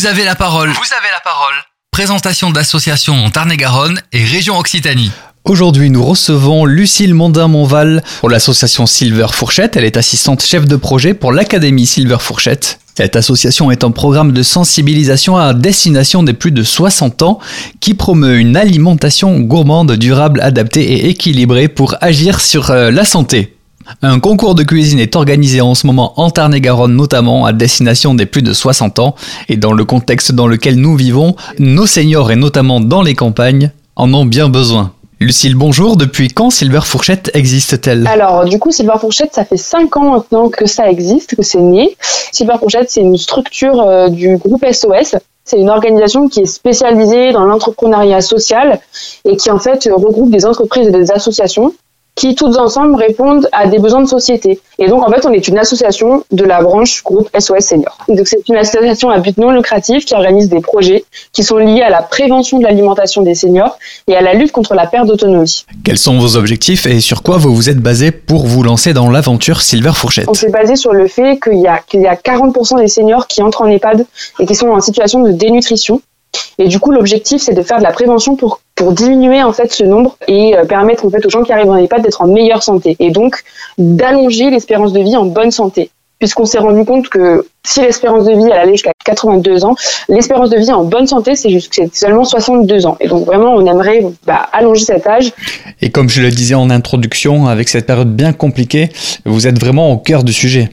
Vous avez la parole. Vous avez la parole. Présentation d'associations en Tarn-et-Garonne et région Occitanie. Aujourd'hui, nous recevons Lucille Mondin-Monval pour l'association Silver Fourchette. Elle est assistante chef de projet pour l'Académie Silver Fourchette. Cette association est un programme de sensibilisation à destination des plus de 60 ans qui promeut une alimentation gourmande, durable, adaptée et équilibrée pour agir sur euh, la santé. Un concours de cuisine est organisé en ce moment en Tarn-et-Garonne notamment à destination des plus de 60 ans et dans le contexte dans lequel nous vivons, nos seniors et notamment dans les campagnes en ont bien besoin. Lucille, bonjour. Depuis quand Silver Fourchette existe-t-elle? Alors, du coup, Silver Fourchette, ça fait 5 ans maintenant que ça existe, que c'est né. Silver Fourchette, c'est une structure euh, du groupe SOS. C'est une organisation qui est spécialisée dans l'entrepreneuriat social et qui, en fait, regroupe des entreprises et des associations qui toutes ensemble répondent à des besoins de société. Et donc en fait, on est une association de la branche groupe SOS Senior. Donc c'est une association à but non lucratif qui organise des projets qui sont liés à la prévention de l'alimentation des seniors et à la lutte contre la perte d'autonomie. Quels sont vos objectifs et sur quoi vous vous êtes basé pour vous lancer dans l'aventure Silver Fourchette On s'est basé sur le fait qu'il y a qu'il y a 40% des seniors qui entrent en EHPAD et qui sont en situation de dénutrition. Et du coup, l'objectif, c'est de faire de la prévention pour pour diminuer en fait ce nombre et euh, permettre en fait aux gens qui arrivent en EHPAD d'être en meilleure santé et donc d'allonger l'espérance de vie en bonne santé puisqu'on s'est rendu compte que si l'espérance de vie elle allait jusqu'à 82 ans, l'espérance de vie en bonne santé c'est seulement 62 ans. Et donc vraiment on aimerait bah, allonger cet âge. Et comme je le disais en introduction, avec cette période bien compliquée, vous êtes vraiment au cœur du sujet.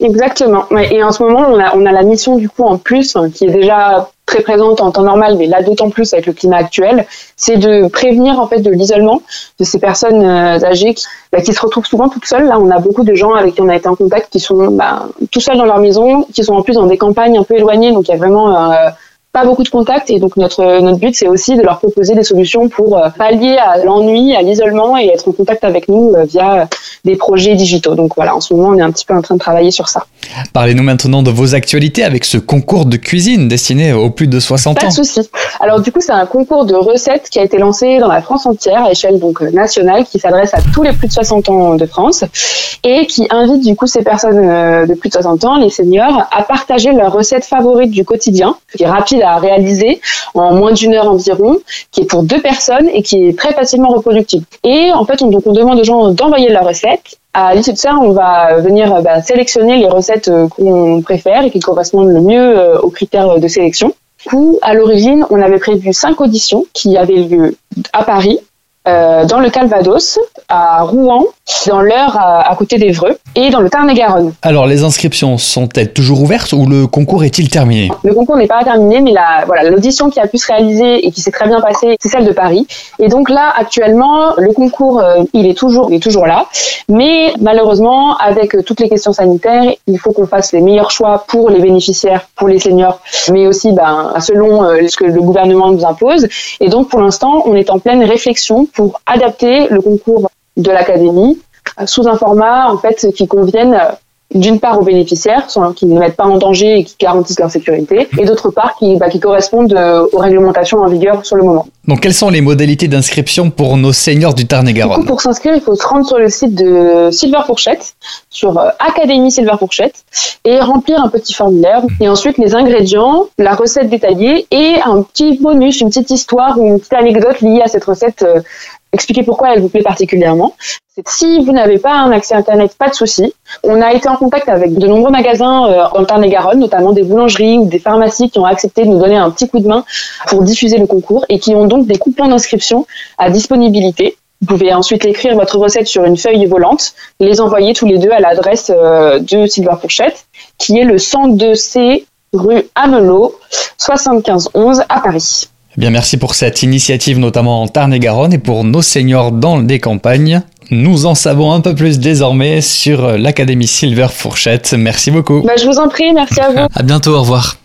Exactement. Et en ce moment, on a, on a la mission du coup en plus, qui est déjà très présente en temps normal, mais là d'autant plus avec le climat actuel, c'est de prévenir en fait de l'isolement de ces personnes euh, âgées qui, bah, qui, se retrouvent souvent toutes seules. Là, on a beaucoup de gens avec qui on a été en contact qui sont bah, tout seuls dans leur maison, qui sont en plus dans des campagnes un peu éloignées, donc il y a vraiment euh, pas beaucoup de contacts et donc notre notre but c'est aussi de leur proposer des solutions pour euh, pallier à l'ennui, à l'isolement et être en contact avec nous euh, via des projets digitaux. Donc voilà, en ce moment on est un petit peu en train de travailler sur ça. Parlez-nous maintenant de vos actualités avec ce concours de cuisine destiné aux plus de 60 ans. Pas de souci. Alors du coup c'est un concours de recettes qui a été lancé dans la France entière à échelle donc euh, nationale qui s'adresse à tous les plus de 60 ans de France et qui invite du coup ces personnes de plus de 60 ans, les seniors, à partager leurs recettes favorites du quotidien, qui est rapide à réaliser en moins d'une heure environ, qui est pour deux personnes et qui est très facilement reproductible. Et en fait, on, donc on demande aux gens d'envoyer leurs recettes. À l'issue de ça, on va venir bah, sélectionner les recettes euh, qu'on préfère et qui correspondent le mieux euh, aux critères de sélection. Du coup, à l'origine, on avait prévu cinq auditions qui avaient lieu à Paris, euh, dans le Calvados, à Rouen, dans l'Eure à, côté d'Evreux et dans le Tarn-et-Garonne. Alors les inscriptions sont-elles toujours ouvertes ou le concours est-il terminé? Le concours n'est pas terminé, mais la, voilà, l'audition qui a pu se réaliser et qui s'est très bien passée, c'est celle de Paris. Et donc là, actuellement, le concours, euh, il est toujours, il est toujours là, mais malheureusement, avec euh, toutes les questions sanitaires, il faut qu'on fasse les meilleurs choix pour les bénéficiaires, pour les seniors, mais aussi ben, selon ce que le gouvernement nous impose. Et donc pour l'instant, on est en pleine réflexion pour adapter le concours de l'académie euh, sous un format en fait qui convienne euh, d'une part aux bénéficiaires, qui ne mettent pas en danger et qui garantissent leur sécurité, et d'autre part qui, bah, qui correspondent euh, aux réglementations en vigueur sur le moment. Donc quelles sont les modalités d'inscription pour nos seniors du Tarn-et-Garonne Pour s'inscrire, il faut se rendre sur le site de Silver Fourchette, sur Académie Silver Fourchette, et remplir un petit formulaire. Et ensuite les ingrédients, la recette détaillée et un petit bonus, une petite histoire ou une petite anecdote liée à cette recette expliquer pourquoi elle vous plaît particulièrement. Si vous n'avez pas un accès Internet, pas de souci. On a été en contact avec de nombreux magasins euh, dans le Tarn-et-Garonne, notamment des boulangeries ou des pharmacies qui ont accepté de nous donner un petit coup de main pour diffuser le concours et qui ont donc des coupons d'inscription à disponibilité. Vous pouvez ensuite écrire votre recette sur une feuille volante, les envoyer tous les deux à l'adresse euh, de Silver Fourchette, qui est le 102C rue Amelot, 7511 à Paris. Bien, merci pour cette initiative, notamment en Tarn-et-Garonne et pour nos seniors dans les campagnes. Nous en savons un peu plus désormais sur l'Académie Silver Fourchette. Merci beaucoup. Bah, je vous en prie, merci à vous. À bientôt, au revoir.